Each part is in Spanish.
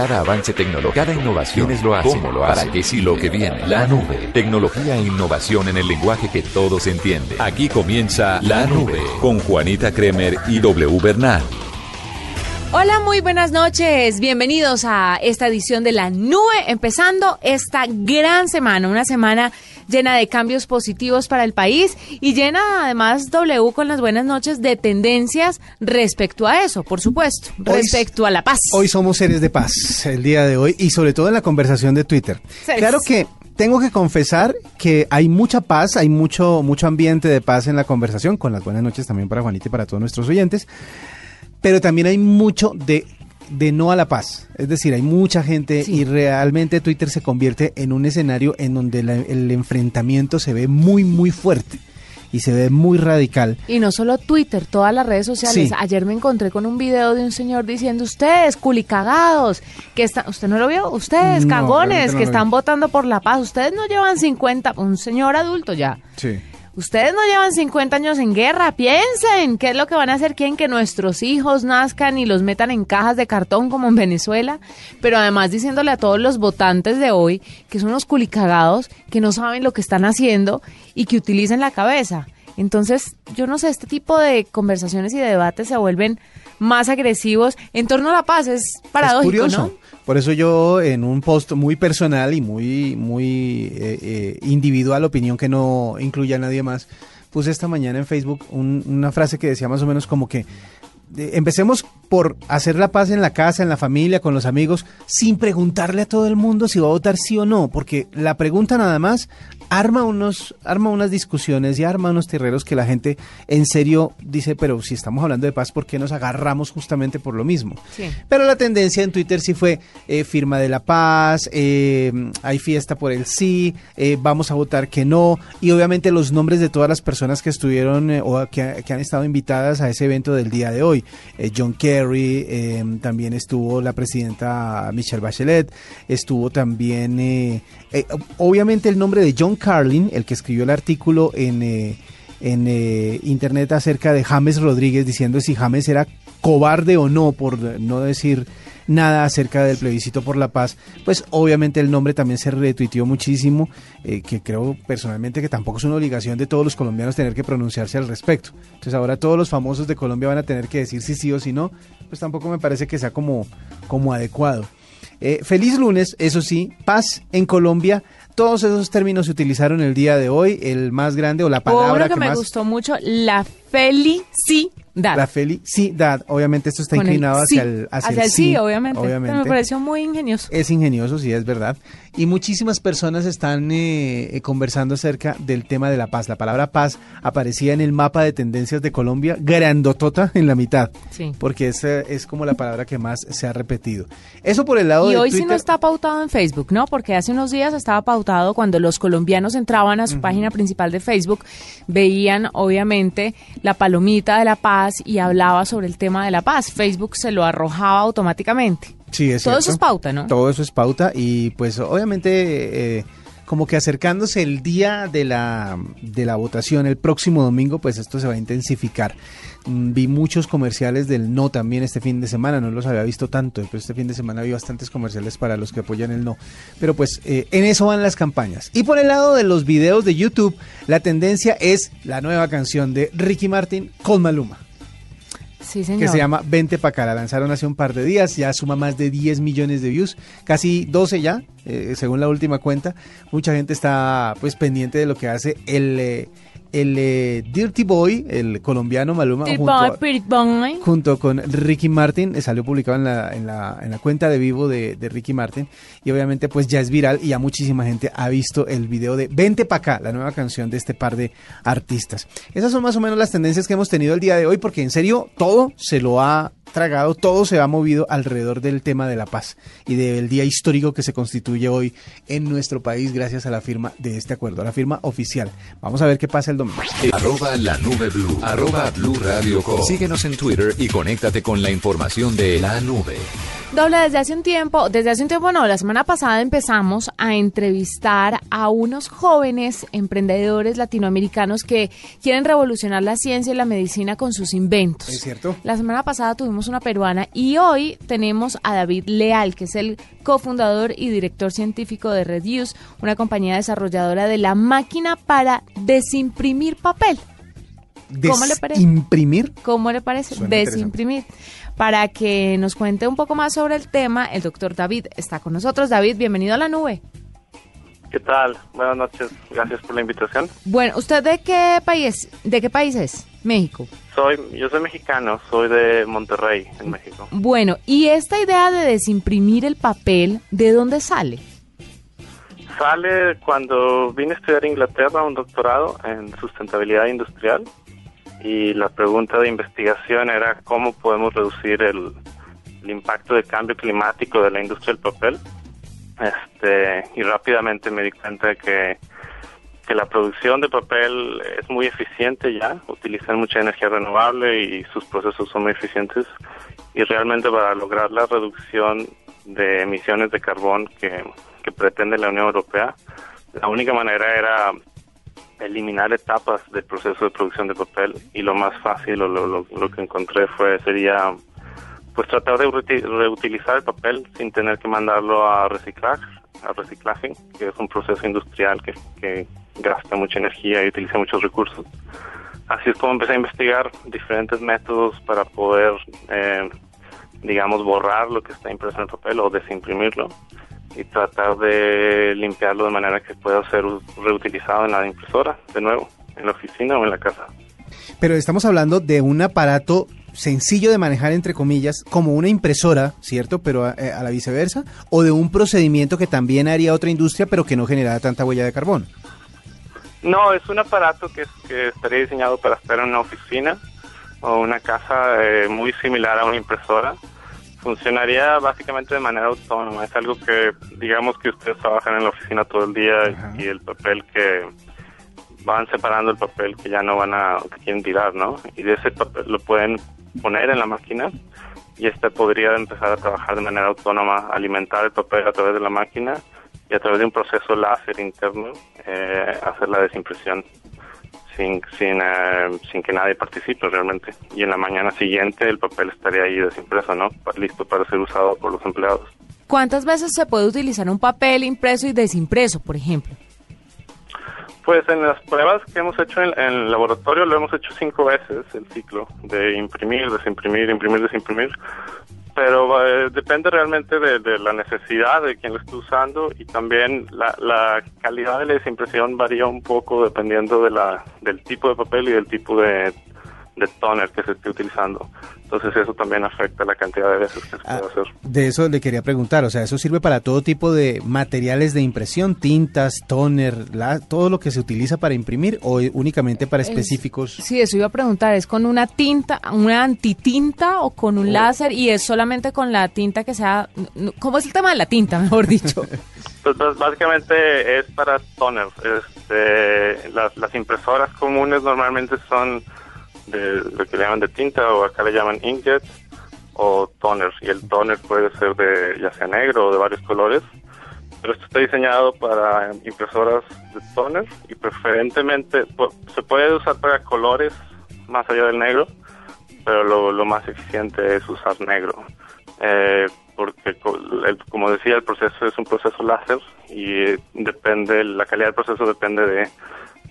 Cada avance tecnológico, cada innovación es lo hace, cómo lo hace, para qué sí lo que viene. La nube, tecnología e innovación en el lenguaje que todos entienden. Aquí comienza La Nube con Juanita Kremer y W Bernal. Hola, muy buenas noches. Bienvenidos a esta edición de La Nube, empezando esta gran semana, una semana llena de cambios positivos para el país y llena además W con las buenas noches de tendencias respecto a eso, por supuesto, respecto a la paz. Hoy somos seres de paz, el día de hoy, y sobre todo en la conversación de Twitter. Claro que tengo que confesar que hay mucha paz, hay mucho, mucho ambiente de paz en la conversación, con las buenas noches también para Juanita y para todos nuestros oyentes pero también hay mucho de, de no a la paz. Es decir, hay mucha gente y realmente Twitter se convierte en un escenario en donde el enfrentamiento se ve muy, muy fuerte y se ve muy radical. Y no solo Twitter, todas las redes sociales. Ayer me encontré con un video de un señor diciendo, ustedes, culicagados, que están, ¿usted no lo vio? Ustedes, cagones, que están votando por la paz, ustedes no llevan 50, un señor adulto ya. Sí Ustedes no llevan 50 años en guerra, piensen qué es lo que van a hacer, quieren que nuestros hijos nazcan y los metan en cajas de cartón como en Venezuela, pero además diciéndole a todos los votantes de hoy que son unos culicagados, que no saben lo que están haciendo y que utilicen la cabeza. Entonces, yo no sé, este tipo de conversaciones y de debates se vuelven más agresivos en torno a la paz, es paradójico, ¿no? Por eso yo en un post muy personal y muy, muy eh, eh, individual, opinión que no incluya a nadie más, puse esta mañana en Facebook una frase que decía más o menos como que empecemos por hacer la paz en la casa, en la familia, con los amigos, sin preguntarle a todo el mundo si va a votar sí o no, porque la pregunta nada más arma unos, arma unas discusiones y arma unos terreros que la gente en serio dice, pero si estamos hablando de paz, ¿por qué nos agarramos justamente por lo mismo? Pero la tendencia en Twitter sí fue eh, firma de la paz, eh, hay fiesta por el sí, eh, vamos a votar que no, y obviamente los nombres de todas las personas que estuvieron o que, que han estado invitadas a ese evento del día de hoy. John Kerry, también estuvo la presidenta Michelle Bachelet, estuvo también, obviamente el nombre de John Carlin, el que escribió el artículo en, en internet acerca de James Rodríguez, diciendo si James era cobarde o no, por no decir nada acerca del plebiscito por la paz, pues obviamente el nombre también se retuiteó muchísimo, eh, que creo personalmente que tampoco es una obligación de todos los colombianos tener que pronunciarse al respecto. Entonces ahora todos los famosos de Colombia van a tener que decir si sí o si no, pues tampoco me parece que sea como, como adecuado. Eh, feliz lunes, eso sí, paz en Colombia. Todos esos términos se utilizaron el día de hoy. El más grande o la palabra que, que, me gustó mucho, la felicidad. La felicidad, obviamente esto está inclinado hacia el, hacia, el, sí, obviamente. me pareció muy ingenioso. Es ingenioso, sí, es verdad. Y muchísimas personas están eh, eh, conversando acerca del tema de la paz. La palabra paz aparecía en el mapa de tendencias de Colombia, grandotota en la mitad. Sí. Porque esa es como la palabra que más se ha repetido. Eso por el lado y de hoy sí no está pautado en Facebook, ¿no? Porque hace unos días estaba pautado cuando los colombianos entraban a su página principal de Facebook, veían obviamente la palomita de la paz y hablaba sobre el tema de la paz. Facebook se lo arrojaba automáticamente. Sí, es Todo eso es pauta, ¿no? Todo eso es pauta y pues obviamente... Eh, como que acercándose el día de la, de la votación, el próximo domingo, pues esto se va a intensificar. Mm, vi muchos comerciales del no también este fin de semana, no los había visto tanto, pero este fin de semana vi bastantes comerciales para los que apoyan el no. Pero pues eh, en eso van las campañas. Y por el lado de los videos de YouTube, la tendencia es la nueva canción de Ricky Martin con Maluma que se llama Vente pa' acá. La lanzaron hace un par de días, ya suma más de 10 millones de views, casi 12 ya, eh, según la última cuenta. Mucha gente está pues pendiente de lo que hace el... Eh, el eh, Dirty Boy, el colombiano Maluma, junto, con Ricky Martin, eh, salió publicado en la, en la, en la cuenta de vivo de, de, Ricky Martin y obviamente pues ya es viral y ya muchísima gente ha visto el video de Vente pa' acá, la nueva canción de este par de artistas. Esas son más o menos las tendencias que hemos tenido el día de hoy porque en serio todo se lo ha tragado, todo se ha movido alrededor del tema de la paz y del día histórico que se constituye hoy en nuestro país gracias a la firma de este acuerdo, la firma oficial. Vamos a ver qué pasa el domingo. Arroba la nube blue, arroba blue radio Síguenos en Twitter y conéctate con la información de la nube. Doble, desde hace un tiempo, desde hace un tiempo no, la semana pasada empezamos a entrevistar a unos jóvenes emprendedores latinoamericanos que quieren revolucionar la ciencia y la medicina con sus inventos. Es cierto. La semana pasada tuvimos tenemos una peruana y hoy tenemos a David Leal, que es el cofundador y director científico de Reduce, una compañía desarrolladora de la máquina para desimprimir papel. ¿Cómo le parece? ¿Imprimir? ¿Cómo le parece? Desimprimir. Para que nos cuente un poco más sobre el tema, el doctor David está con nosotros. David, bienvenido a la nube. ¿Qué tal? Buenas noches. Gracias por la invitación. Bueno, ¿usted de qué país, de qué país es? México. Soy, yo soy mexicano, soy de Monterrey, en México. Bueno, ¿y esta idea de desimprimir el papel, de dónde sale? Sale cuando vine a estudiar a Inglaterra un doctorado en sustentabilidad industrial y la pregunta de investigación era cómo podemos reducir el, el impacto del cambio climático de la industria del papel este, y rápidamente me di cuenta de que, que la producción de papel es muy eficiente ya, utilizan mucha energía renovable y sus procesos son muy eficientes. Y realmente para lograr la reducción de emisiones de carbón que, que pretende la Unión Europea, la única manera era eliminar etapas del proceso de producción de papel y lo más fácil o lo, lo, lo que encontré fue sería pues tratar de reutilizar el papel sin tener que mandarlo a reciclar, a reciclaje, que es un proceso industrial que, que gasta mucha energía y utiliza muchos recursos. Así es como empecé a investigar diferentes métodos para poder, eh, digamos, borrar lo que está impreso en el papel o desimprimirlo y tratar de limpiarlo de manera que pueda ser reutilizado en la impresora, de nuevo, en la oficina o en la casa. Pero estamos hablando de un aparato sencillo de manejar, entre comillas, como una impresora, ¿cierto? Pero eh, a, la viceversa, o de un procedimiento que también haría otra industria, pero que no generara tanta huella de carbón. No, es un aparato que, que estaría diseñado para estar en una oficina o una casa eh, muy similar a una impresora. Funcionaría básicamente de manera autónoma. Es algo que, digamos que ustedes trabajan en la oficina todo el día y el papel que van separando el papel que ya no van a, que quieren tirar, ¿no? Y de ese papel lo pueden poner en la máquina y este podría empezar a trabajar de manera autónoma, alimentar el papel a través de la máquina y a través de un proceso láser interno eh, hacer la desimpresión sin, sin, eh, sin que nadie participe realmente. Y en la mañana siguiente el papel estaría ahí desimpreso, ¿no? Listo para ser usado por los empleados. ¿Cuántas veces se puede utilizar un papel impreso y desimpreso, por ejemplo? Pues en las pruebas que hemos hecho en, el laboratorio lo hemos hecho cinco veces el ciclo de imprimir, desimprimir, imprimir, desimprimir. Pero eh, depende realmente de, la necesidad de quien lo esté usando y también la, la calidad de la desimpresión varía un poco dependiendo de la, del tipo de papel y del tipo de, de toner que se esté utilizando. Entonces eso también afecta la cantidad de veces que se puede ah, hacer. De eso le quería preguntar, o sea, ¿eso sirve para todo tipo de materiales de impresión, tintas, toner, todo lo que se utiliza para imprimir o únicamente para específicos? sí, eso iba a preguntar, ¿es con una tinta, una antitinta o con un oh. láser y es solamente con la tinta que sea... ¿Cómo es el tema de la tinta, mejor dicho? Pues, pues, básicamente es para toner. Este, las, las impresoras comunes normalmente son de lo que le llaman de tinta o acá le llaman inkjet o toner. Y el toner puede ser de ya sea negro o de varios colores pero esto está diseñado para impresoras de toner y preferentemente se puede usar para colores más allá del negro pero lo, más eficiente es usar negro. Eh, porque como decía el proceso es un proceso láser y depende la calidad del proceso depende de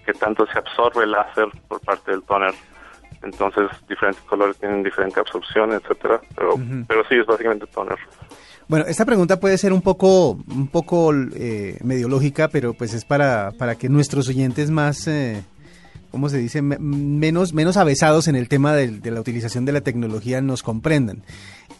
qué tanto se absorbe el láser por parte del toner entonces diferentes colores tienen diferente absorción, etcétera, pero, pero sí es básicamente toner. Bueno, esta pregunta puede ser un poco, un poco eh, medio lógica, pero pues es para, para que nuestros oyentes más, eh, ¿cómo se dice? menos, menos avesados en el tema de, la utilización de la tecnología nos comprendan.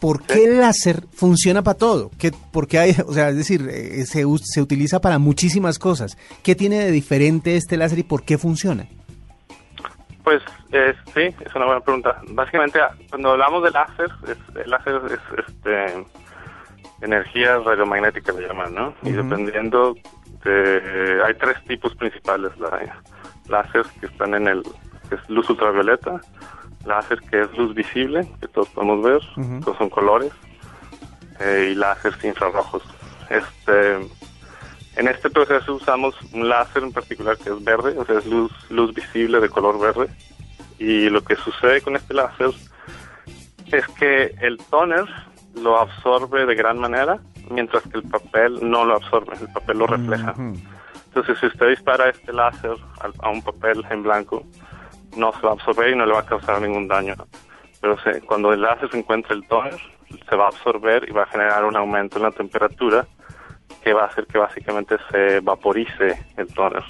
¿Por qué el láser funciona para todo? ¿Qué, porque hay, o sea, es decir, eh, se, se utiliza para muchísimas cosas. ¿Qué tiene de diferente este láser y por qué funciona? Pues eh, sí, es una buena pregunta. Básicamente, cuando hablamos de láser, el láser es este, energía radiomagnética, le llaman, ¿no? Y dependiendo de... Hay tres tipos principales. La, láser que están en el... que es luz ultravioleta, láser que es luz visible, que todos podemos ver, todos son colores, eh, y láseres infrarrojos. Este en este proceso usamos un láser en particular que es verde, o sea, es luz, luz visible de color verde. Y lo que sucede con este láser es que el toner lo absorbe de gran manera, mientras que el papel no lo absorbe, el papel lo refleja. Entonces, si usted dispara este láser a, un papel en blanco, no se va a absorber y no le va a causar ningún daño. Pero cuando el láser se encuentra el toner, se va a absorber y va a generar un aumento en la temperatura que va a hacer que básicamente se vaporice el toner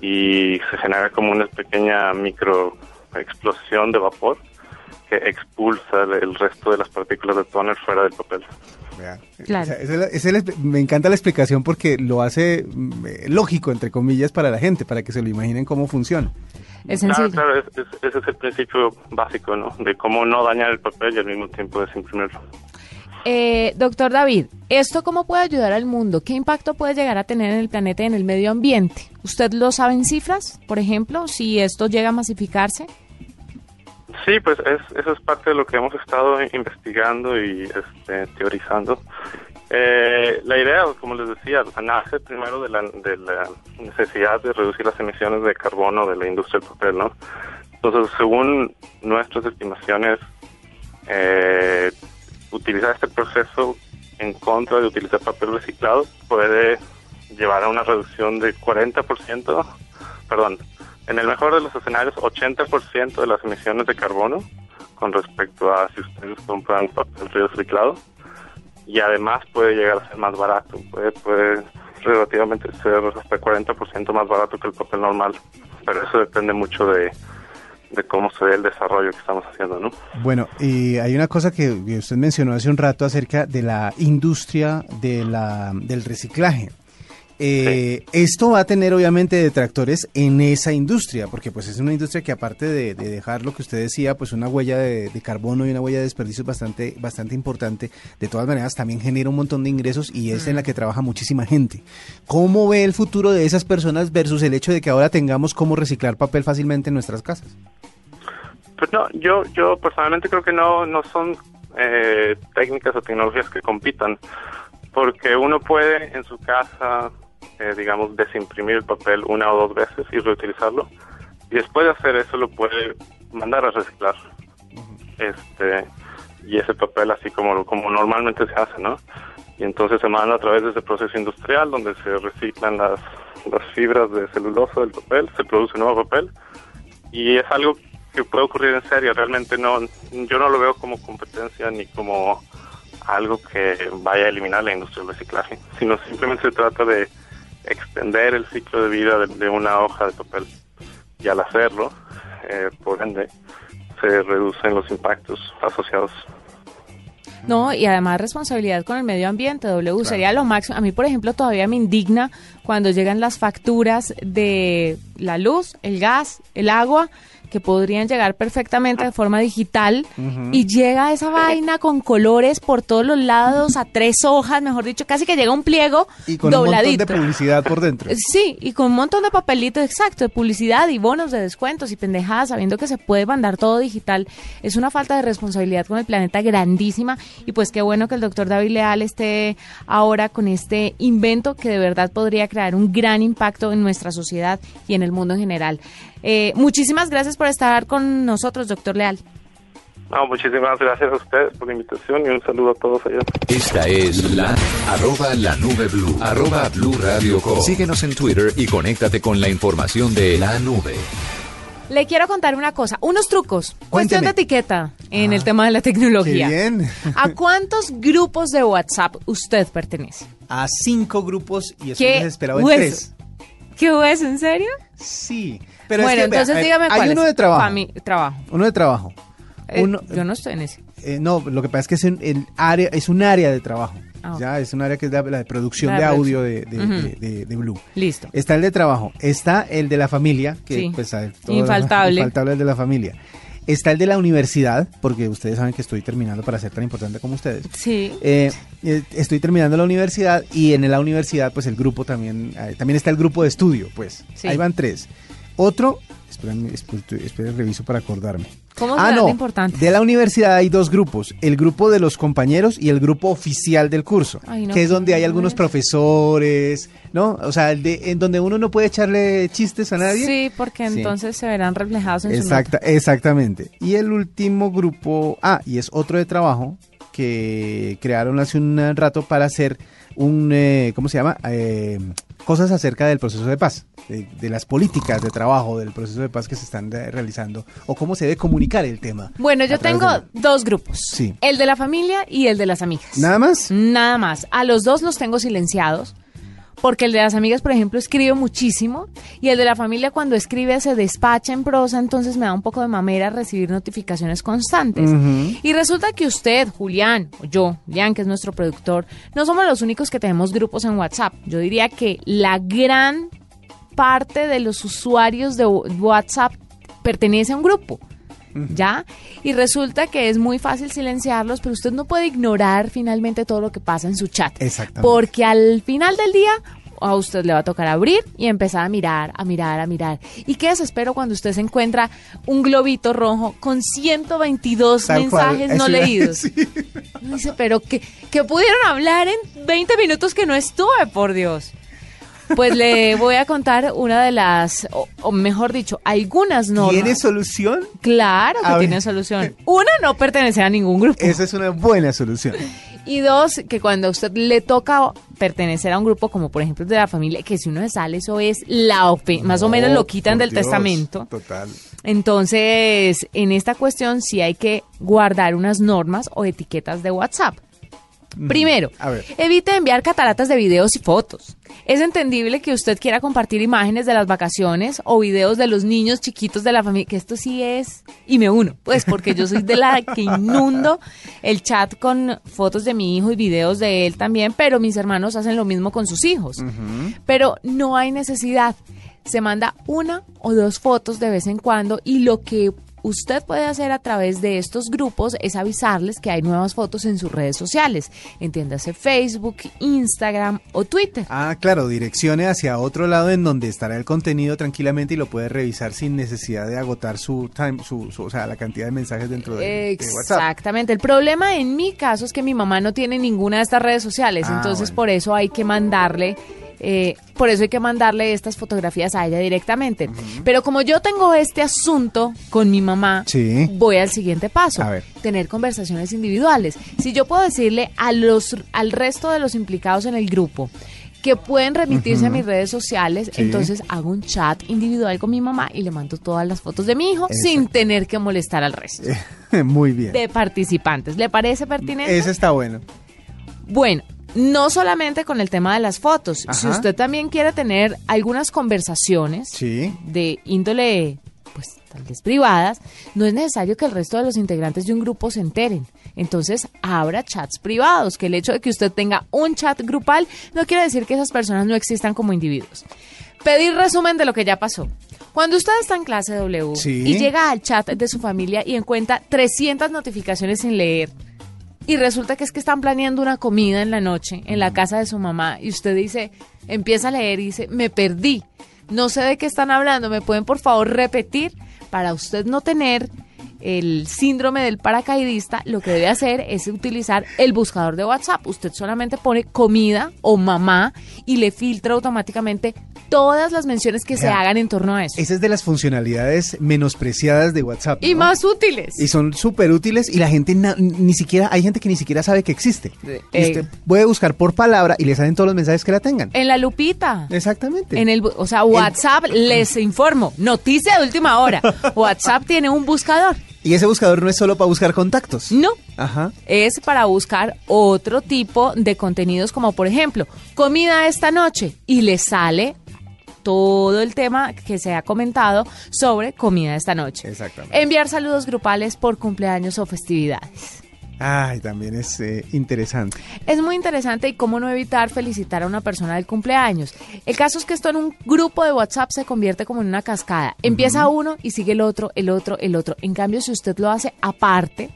y se genera como una pequeña micro explosión de vapor que expulsa el resto de las partículas de toner fuera del papel. Claro. me encanta la explicación porque lo hace mm, eh, lógico, entre comillas, para la gente, para que se lo imaginen cómo funciona. Es claro, claro, ese es el principio básico, ¿no? De cómo no dañar el papel y al mismo tiempo desimprimirlo. Eh, doctor David, ¿esto cómo puede ayudar al mundo? ¿Qué impacto puede llegar a tener en el planeta y en el medio ambiente? ¿Usted lo sabe en cifras, por ejemplo, si esto llega a masificarse? Sí, pues eso es parte de lo que hemos estado investigando y este, teorizando. Eh, la idea, como les decía, nace primero de la, de la necesidad de reducir las emisiones de carbono de la industria del papel, ¿no? Entonces, según nuestras estimaciones, eh, utilizar este proceso en contra de utilizar papel reciclado puede llevar a una reducción de 40%, perdón, en el mejor de los escenarios, 80% de las emisiones de carbono con respecto a si ustedes compran papel reciclado. Y además puede llegar a ser más barato, puede, puede relativamente ser hasta 40% más barato que el papel normal, pero eso depende mucho de, de cómo se ve el desarrollo que estamos haciendo, ¿no? Bueno, y hay una cosa que usted mencionó hace un rato acerca de la industria de la, del reciclaje. Eh, esto va a tener obviamente detractores en esa industria, porque pues es una industria que aparte de, dejar lo que usted decía, pues una huella de, carbono y una huella de desperdicio bastante, bastante importante, de todas maneras también genera un montón de ingresos y es en la que trabaja muchísima gente. ¿Cómo ve el futuro de esas personas versus el hecho de que ahora tengamos cómo reciclar papel fácilmente en nuestras casas? Pues no, yo, yo personalmente creo que no, no son eh, técnicas o tecnologías que compitan, porque uno puede en su casa eh, digamos, desimprimir el papel una o dos veces y reutilizarlo. Y después de hacer eso lo puede mandar a reciclar. Este y ese papel así como como normalmente se hace, ¿no? Y entonces se manda a través de ese proceso industrial donde se reciclan las, las fibras de celulosa del papel, se produce nuevo papel y es algo que puede ocurrir en serio. Realmente no, yo no lo veo como competencia ni como algo que vaya a eliminar la industria del reciclaje, sino simplemente se trata de extender el ciclo de vida de, una hoja de papel. Y al hacerlo, eh, por ende, se reducen los impactos asociados. No, y además responsabilidad con el medio ambiente, W, sería lo máximo. A mí, por ejemplo, todavía me indigna cuando llegan las facturas de la luz, el gas, el agua, que podrían llegar perfectamente de forma digital y llega esa vaina con colores por todos los lados a tres hojas, mejor dicho, casi que llega un pliego y con un montón de publicidad por dentro. Sí, y con un montón de papelitos exacto de publicidad y bonos de descuentos y pendejadas, sabiendo que se puede mandar todo digital. Es una falta de responsabilidad con el planeta grandísima y pues qué bueno que el doctor David Leal esté ahora con este invento que de verdad podría crear un gran impacto en nuestra sociedad y en el mundo en general. Eh, muchísimas gracias por estar con nosotros, doctor Leal. No, muchísimas gracias a ustedes por la invitación y un saludo a todos allá. Esta es la arroba la nube blue, arroba blue radio Síguenos en Twitter y conéctate con la información de la nube. Le quiero contar una cosa, unos trucos, cuestión de etiqueta en el ah, tema de la tecnología. bien. ¿A cuántos grupos de WhatsApp usted pertenece? A cinco grupos y eso esperaba en tres. ¿Qué hueso? ¿En serio? Sí bueno, entonces dígame cuál Hay uno de trabajo. mi trabajo. Uno de trabajo. Eh, yo no estoy en ese. Eh, no, lo que pasa es que es un, el área, es un área de trabajo. Ah, ya, es un área que es la, de producción de, audio de, de, Blue. Listo. Está el de trabajo, está el de la familia, que sí. pues infaltable. infaltable el de la familia. Está el de la universidad, porque ustedes saben que estoy terminando para ser tan importante como ustedes. Sí. Eh, estoy terminando la universidad y en la universidad, pues el grupo también, también está el grupo de estudio, pues. Ahí van tres. Otro, esperen, esperen, reviso para acordarme. ¿Cómo Ah, no. de importante? De la universidad hay dos grupos, el grupo de los compañeros y el grupo oficial del curso, Ay, no, que es donde hay algunos profesores, ¿no? O sea, el de- en donde uno no puede echarle chistes a nadie. Sí, porque Sí. entonces se verán reflejados en su Exacta, exactamente. Y el último grupo, ah, y es otro de trabajo que crearon hace un rato para hacer un, eh, ¿cómo se llama? Eh, cosas acerca del proceso de paz, de, de las políticas de trabajo del proceso de paz que se están realizando o cómo se debe comunicar el tema. Bueno, yo tengo de dos grupos. Sí. El de la familia y el de las amigas. ¿Nada más? Nada más. A los dos los tengo silenciados. Porque el de las amigas, por ejemplo, escribe muchísimo. Y el de la familia, cuando escribe, se despacha en prosa. Entonces me da un poco de mamera recibir notificaciones constantes. Y resulta que usted, Julián, o yo, Julián, que es nuestro productor, no somos los únicos que tenemos grupos en WhatsApp. Yo diría que la gran parte de los usuarios de WhatsApp pertenece a un grupo. ¿Ya? Y resulta que es muy fácil silenciarlos, pero usted no puede ignorar finalmente todo lo que pasa en su chat. Exactamente. Porque al final del día a usted le va a tocar abrir y empezar a mirar, a mirar, a mirar. Y qué desespero cuando usted se encuentra un globito rojo con 122 Tal cual. mensajes no leídos. Dice, pero que, que pudieron hablar en 20 minutos que no estuve, por Dios. Pues le voy a contar una de las, o, o mejor dicho, algunas normas. ¿Tiene solución? Claro que A ver. tiene solución. Una, no pertenecer a ningún grupo. Esa es una buena solución. Y dos, que cuando a usted le toca pertenecer a un grupo, como por ejemplo de la familia, que si uno se sale, eso es la OP, más o menos No, lo quitan del Dios, testamento. Total. Entonces, en esta cuestión sí hay que guardar unas normas o etiquetas de WhatsApp. Primero, A ver. evite enviar cataratas de videos y fotos. Es entendible que usted quiera compartir imágenes de las vacaciones o videos de los niños chiquitos de la familia, que esto sí es, y me uno, pues porque yo soy de la que inundo el chat con fotos de mi hijo y videos de él también, pero mis hermanos hacen lo mismo con sus hijos. Pero no hay necesidad. Se manda una o dos fotos de vez en cuando y lo que usted puede hacer a través de estos grupos es avisarles que hay nuevas fotos en sus redes sociales, entiéndase Facebook, Instagram o Twitter. Ah, claro, direccione hacia otro lado en donde estará el contenido tranquilamente y lo puede revisar sin necesidad de agotar su time, su, su- o sea, la cantidad de mensajes dentro de, de WhatsApp. Exactamente. El problema en mi caso es que mi mamá no tiene ninguna de estas redes sociales, Ah, entonces bueno. por eso hay que mandarle, eh, por eso hay que mandarle estas fotografías a ella directamente. Pero como yo tengo este asunto con mi mamá, Sí. voy al siguiente paso. A ver. Tener conversaciones individuales. Si yo puedo decirle a los, al resto de los implicados en el grupo que pueden remitirse a mis redes sociales, Sí. entonces hago un chat individual con mi mamá y le mando todas las fotos de mi hijo sin tener que molestar al resto Muy bien. de participantes. ¿Le parece pertinente? Ese está bueno. Bueno, no solamente con el tema de las fotos. Si usted también quiere tener algunas conversaciones Sí. de índole, pues tal vez privadas, no es necesario que el resto de los integrantes de un grupo se enteren. Entonces, abra chats privados, que el hecho de que usted tenga un chat grupal no quiere decir que esas personas no existan como individuos. Pedir resumen de lo que ya pasó. Cuando usted está en clase W Sí. y llega al chat de su familia y encuentra 300 notificaciones sin leer, y resulta que es que están planeando una comida en la noche en la casa de su mamá y usted dice, empieza a leer y dice, me perdí, no sé de qué están hablando, ¿me pueden por favor repetir? Para usted no tener el síndrome del paracaidista, lo que debe hacer es utilizar el buscador de WhatsApp. Usted solamente pone comida o mamá y le filtra automáticamente todas las menciones que se hagan en torno a eso. Esa es de las funcionalidades menospreciadas de WhatsApp. Y ¿no? más útiles. Y son súper útiles y la gente ni siquiera, hay gente que ni siquiera sabe que existe. Eh, Y usted puede buscar por palabra y le salen todos los mensajes que la tengan. En la lupita. Exactamente. En el, o sea, WhatsApp, les informo, noticia de última hora. WhatsApp tiene un buscador. Y ese buscador no es solo para buscar contactos. No, Ajá. es para buscar otro tipo de contenidos como por ejemplo, comida esta noche y le sale todo el tema que se ha comentado sobre comida esta noche. Exactamente. Enviar saludos grupales por cumpleaños o festividades. Ay, también es eh, interesante. Es muy interesante y cómo no evitar felicitar a una persona del cumpleaños. El caso es que esto en un grupo de WhatsApp se convierte como en una cascada. Empieza uno y sigue el otro, el otro, el otro. En cambio, si usted lo hace aparte,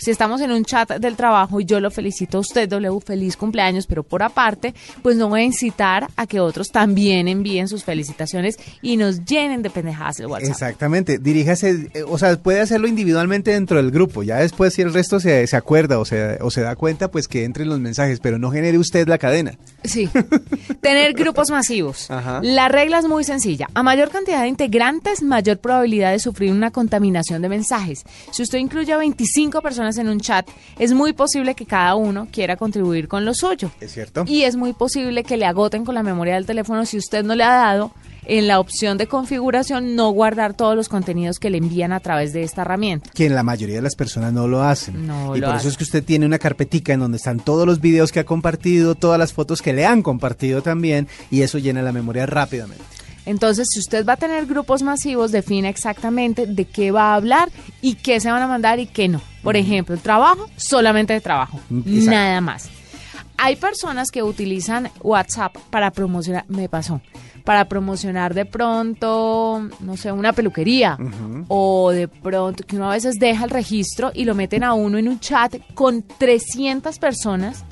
Si estamos en un chat del trabajo y yo lo felicito a usted, W, feliz cumpleaños, pero por aparte, pues no voy a incitar a que otros también envíen sus felicitaciones y nos llenen de pendejadas el WhatsApp. Exactamente, diríjase, eh, o sea, puede hacerlo individualmente dentro del grupo, ya después si el resto se, se acuerda o se, o se da cuenta, pues que entren los mensajes, pero no genere usted la cadena. Sí, tener grupos masivos. Ajá. La regla es muy sencilla. A mayor cantidad de integrantes, mayor probabilidad de sufrir una contaminación de mensajes. Si usted incluye a 25 personas en un chat, es muy posible que cada uno quiera contribuir con lo suyo. ¿Es cierto? Y es muy posible que le agoten con la memoria del teléfono si usted no le ha dado en la opción de configuración no guardar todos los contenidos que le envían a través de esta herramienta. que la mayoría de las personas no lo hacen. No y lo por eso es que usted tiene una carpetica en donde están todos los videos que ha compartido, todas las fotos que le han compartido también, y eso llena la memoria rápidamente. Entonces, si usted va a tener grupos masivos, define exactamente de qué va a hablar y qué se van a mandar y qué no. Por ejemplo, el trabajo, solamente de trabajo, Mm, exacto. nada más. Hay personas que utilizan WhatsApp para promocionar, me pasó, para promocionar de pronto, no sé, una peluquería o de pronto que uno a veces deja el registro y lo meten a uno en un chat con 300 personas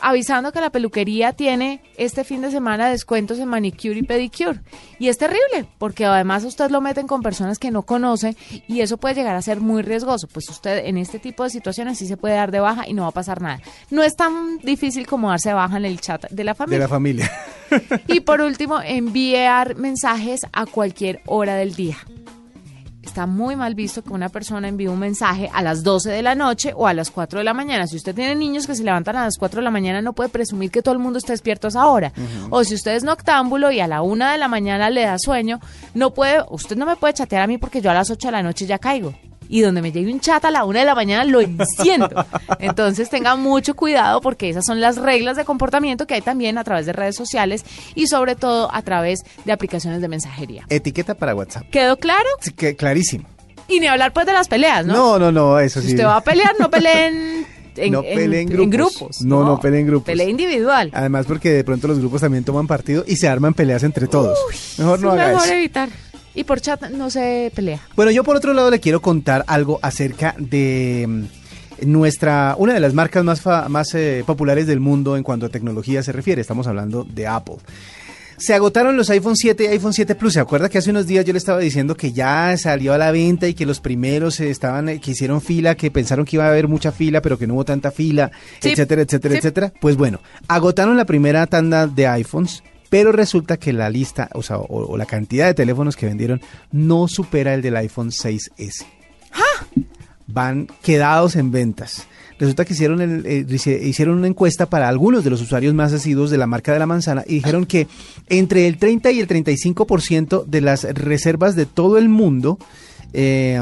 avisando que la peluquería tiene este fin de semana descuentos en manicure y pedicure. Y es terrible, porque además usted lo meten con personas que no conoce y eso puede llegar a ser muy riesgoso. Pues usted en este tipo de situaciones sí se puede dar de baja y no va a pasar nada. No es tan difícil como darse de baja en el chat de la De familia. la familia. Y por último, enviar mensajes a cualquier hora del día. Está muy mal visto que una persona envíe un mensaje a las 12 de la noche o a las 4 de la mañana. Si usted tiene niños que se levantan a las 4 de la mañana, no puede presumir que todo el mundo está despierto a esa hora. O si usted es noctámbulo y a la 1 de la mañana le da sueño, no puede, usted no me puede chatear a mí porque yo a las 8 de la noche ya caigo. Y donde me llegue un chat a la 1 de la mañana lo enciendo. Entonces tenga mucho cuidado porque esas son las reglas de comportamiento que hay también a través de redes sociales y sobre todo a través de aplicaciones de mensajería. Etiqueta para WhatsApp. ¿Quedó claro? Sí, que, clarísimo. Y ni hablar pues de las peleas, ¿no? No, no, no, eso Si sí. usted va a pelear, no peleen en, No en- pelee en grupos. No, no pelee en grupos. Pelee individual. Además porque de pronto los grupos también toman partido y se arman peleas entre todos. Mejor no haga mejor eso. evitar. Y por chat no se pelea. Bueno, yo por otro lado le quiero contar algo acerca de mm, nuestra, una de las marcas más, fa- más eh, populares del mundo en cuanto a tecnología se refiere. Estamos hablando de Apple. Se agotaron los iPhone 7 y iPhone 7 Plus. ¿Se acuerda que hace unos días yo le estaba diciendo que ya salió a la venta y que los primeros eh, estaban, eh, que hicieron fila, que pensaron que iba a haber mucha fila, pero que no hubo tanta fila, Sí. etcétera, etcétera, Sí. etcétera? Pues bueno, agotaron la primera tanda de iPhones, pero resulta que la lista, o sea, o, o la cantidad de teléfonos que vendieron no supera el del iPhone 6S. Van quedados en ventas. Resulta que hicieron, el- eh, hicieron una encuesta para algunos de los usuarios más asiduos de la marca de la manzana y dijeron que entre el 30 y el 35% de las reservas de todo el mundo eh,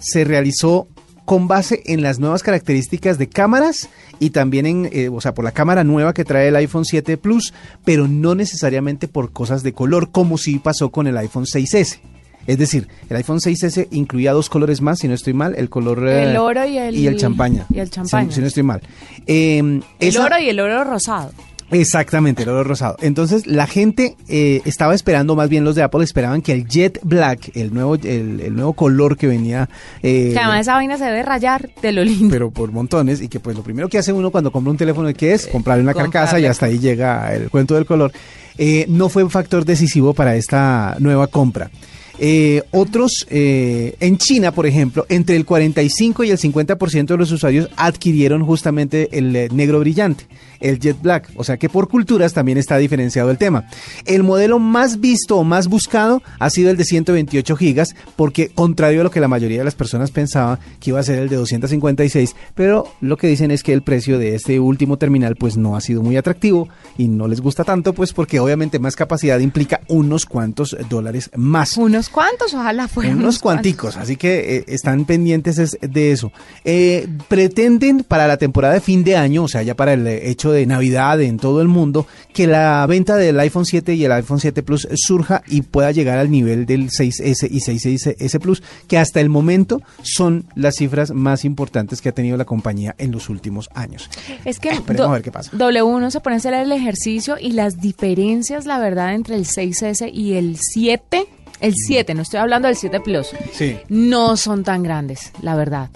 se realizó con base en las nuevas características de cámaras y también en, eh, o sea, por la cámara nueva que trae el iPhone 7 Plus, pero no necesariamente por cosas de color, como sí pasó con el iPhone 6S. Es decir, el iPhone 6S incluía dos colores más, si no estoy mal, el color... eh, El oro y el- champaña. y el champaña. Si, si no estoy mal. Eh, El esa- oro y el oro rosado. Exactamente, el oro rosado. Entonces, la gente eh, estaba esperando, más bien los de Apple esperaban que el Jet Black, el nuevo, el, el nuevo color que venía... eh, Que además esa vaina se debe rayar de lo lindo. pero por montones y que pues lo primero que hace uno cuando compra un teléfono ¿qué es comprarle una carcasa y hasta ahí llega el cuento del color. Eh, no fue un factor decisivo para esta nueva compra. Eh, otros eh, en China por ejemplo entre el 45 y el 50% de los usuarios adquirieron justamente el eh, negro brillante el jet black. O sea que por culturas también está diferenciado el tema. El modelo más visto o más buscado ha sido el de 128 gigas porque contrario a lo que la mayoría de las personas pensaban que iba a ser el de 256 pero lo que dicen es que el precio de este último terminal pues no ha sido muy atractivo y no les gusta tanto pues porque obviamente más capacidad implica unos cuantos dólares más. Unos cuantos, ojalá fueran unos cuanticos, así que eh, están pendientes es- de eso. Eh, pretenden para la temporada de fin de año, o sea, ya para el eh, de Navidad en todo el mundo, que la venta del iPhone 7 y el iPhone 7 Plus surja y pueda llegar al nivel del 6S y 6S Plus, que hasta el momento son las cifras más importantes que ha tenido la compañía en los últimos años. Es que Esperemos a ver qué pasa. W1 se pone a hacer el ejercicio y las diferencias, la verdad, entre el 6S y el 7, el 7, no estoy hablando del 7 Plus, Sí. no son tan grandes, la verdad.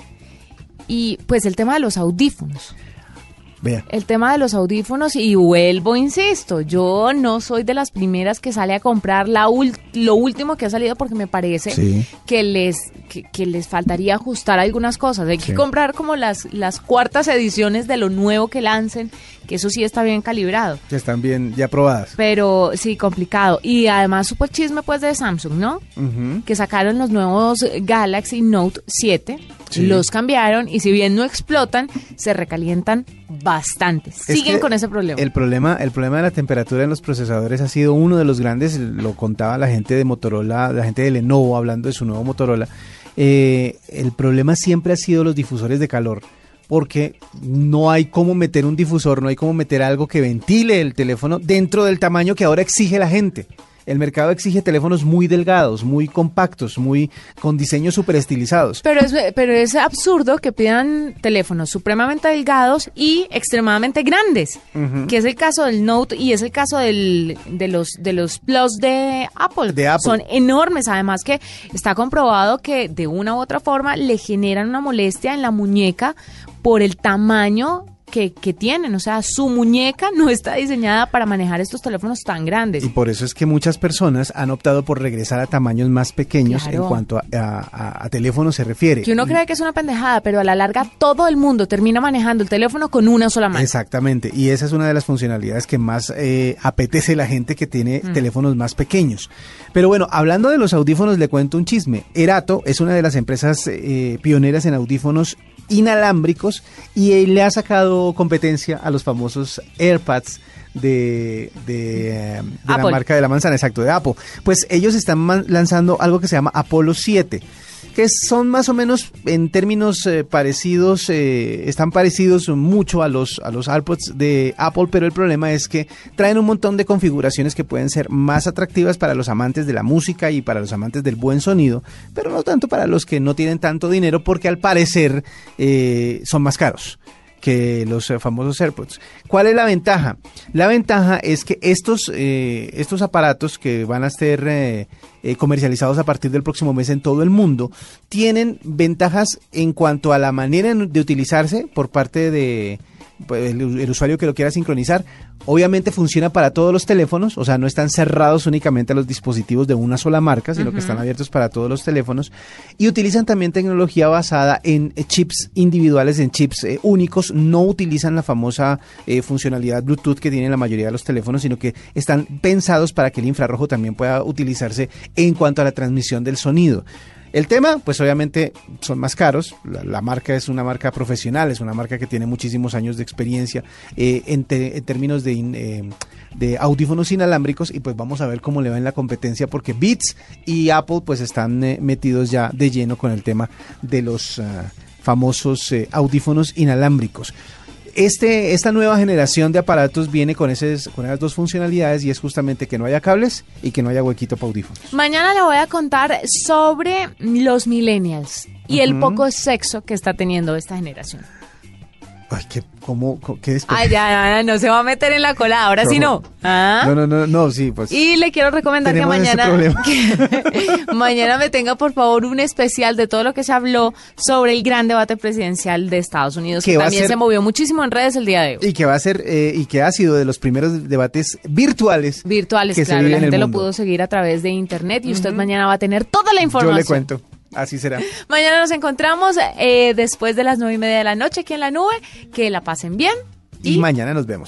Y pues el tema de los audífonos. Vea. El tema de los audífonos y vuelvo, insisto, yo no soy de las primeras que sale a comprar la lo último que ha salido porque me parece Sí. que les que, que les faltaría ajustar algunas cosas. Hay Sí. que comprar como las las cuartas ediciones de lo nuevo que lancen, que eso sí está bien calibrado. Que están bien ya probadas. Pero sí, complicado. Y además supo el chisme pues de Samsung, ¿no? Que sacaron los nuevos Galaxy Note 7, Sí. los cambiaron y si bien no explotan, se recalientan bastante. Es Siguen con ese problema. El problema, el problema de la temperatura en los procesadores ha sido uno de los grandes, lo contaba la gente de Motorola, la gente de Lenovo hablando de su nuevo Motorola. Eh, el problema siempre ha sido los difusores de calor, porque no hay cómo meter un difusor, no hay cómo meter algo que ventile el teléfono dentro del tamaño que ahora exige la gente. El mercado exige teléfonos muy delgados, muy compactos, muy con diseños super estilizados. Pero es, pero es absurdo que pidan teléfonos supremamente delgados y extremadamente grandes, que es el caso del Note y es el caso del, de los de los Plus de Apple. De Apple. Son enormes, además que está comprobado que de una u otra forma le generan una molestia en la muñeca por el tamaño que, que tienen. O sea, su muñeca no está diseñada para manejar estos teléfonos tan grandes. Y por eso es que muchas personas han optado por regresar a tamaños más pequeños Claro. en cuanto a, a- a- a teléfonos se refiere. Que uno cree que es una pendejada, pero a la larga todo el mundo termina manejando el teléfono con una sola mano. Exactamente, y esa es una de las funcionalidades que más eh, apetece la gente que tiene Mm. teléfonos más pequeños. Pero bueno, hablando de los audífonos, le cuento un chisme. Erato es una de las empresas eh, pioneras en audífonos inalámbricos y le ha sacado competencia a los famosos AirPads de, de, de la marca de la manzana, exacto, de Apple. Pues ellos están lanzando algo que se llama Apollo 7 que son más o menos en términos eh, parecidos, eh, están parecidos mucho a los, a los AirPods de Apple, pero el problema es que traen un montón de configuraciones que pueden ser más atractivas para los amantes de la música y para los amantes del buen sonido, pero no tanto para los que no tienen tanto dinero porque al parecer eh, son más caros que los eh, famosos AirPods. ¿Cuál es la ventaja? La ventaja es que estos, eh, estos aparatos que van a ser eh, eh, comercializados a partir del próximo mes en todo el mundo tienen ventajas en cuanto a la manera de utilizarse por parte de pues, el, el usuario que lo quiera sincronizar. Obviamente funciona para todos los teléfonos, o sea, no están cerrados únicamente a los dispositivos de una sola marca, sino que están abiertos para todos los teléfonos. Y utilizan también tecnología basada en eh, chips individuales, en chips eh, únicos. No utilizan la famosa eh, funcionalidad Bluetooth que tienen la mayoría de los teléfonos, sino que están pensados para que el infrarrojo también pueda utilizarse en cuanto a la transmisión del sonido. El tema, pues obviamente son más caros. La, marca es una marca profesional, es una marca que tiene muchísimos años de experiencia eh, en, términos eh, de audífonos inalámbricos y pues vamos a ver cómo le va en la competencia porque Beats y Apple pues están eh, metidos ya de lleno con el tema de los ah, famosos audífonos inalámbricos. Este, esta nueva generación de aparatos viene con, esas, con esas dos funcionalidades y es justamente que no haya cables y que no haya huequito para audífonos. Mañana le voy a contar sobre los millennials y el poco sexo que está teniendo esta generación. Ay, qué, cómo, qué despe- Ay, ya, ya, no se va a meter en la cola, ahora sí no. ¿Ah? No, no, no, no, sí, pues. Y le quiero recomendar que mañana, que mañana me tenga por favor un especial de todo lo que se habló sobre el gran debate presidencial de Estados Unidos, Que también ser- se movió muchísimo en redes el día de hoy. Y que va a ser, eh, y que ha sido de los primeros debates virtuales. Virtuales, que se claro, vive la gente lo pudo seguir a través de internet y usted mañana va a tener toda la Yo información. le cuento. Así será. Mañana nos encontramos eh, después de las nueve y media de la noche aquí en la nube. Que la pasen bien Y mañana nos vemos.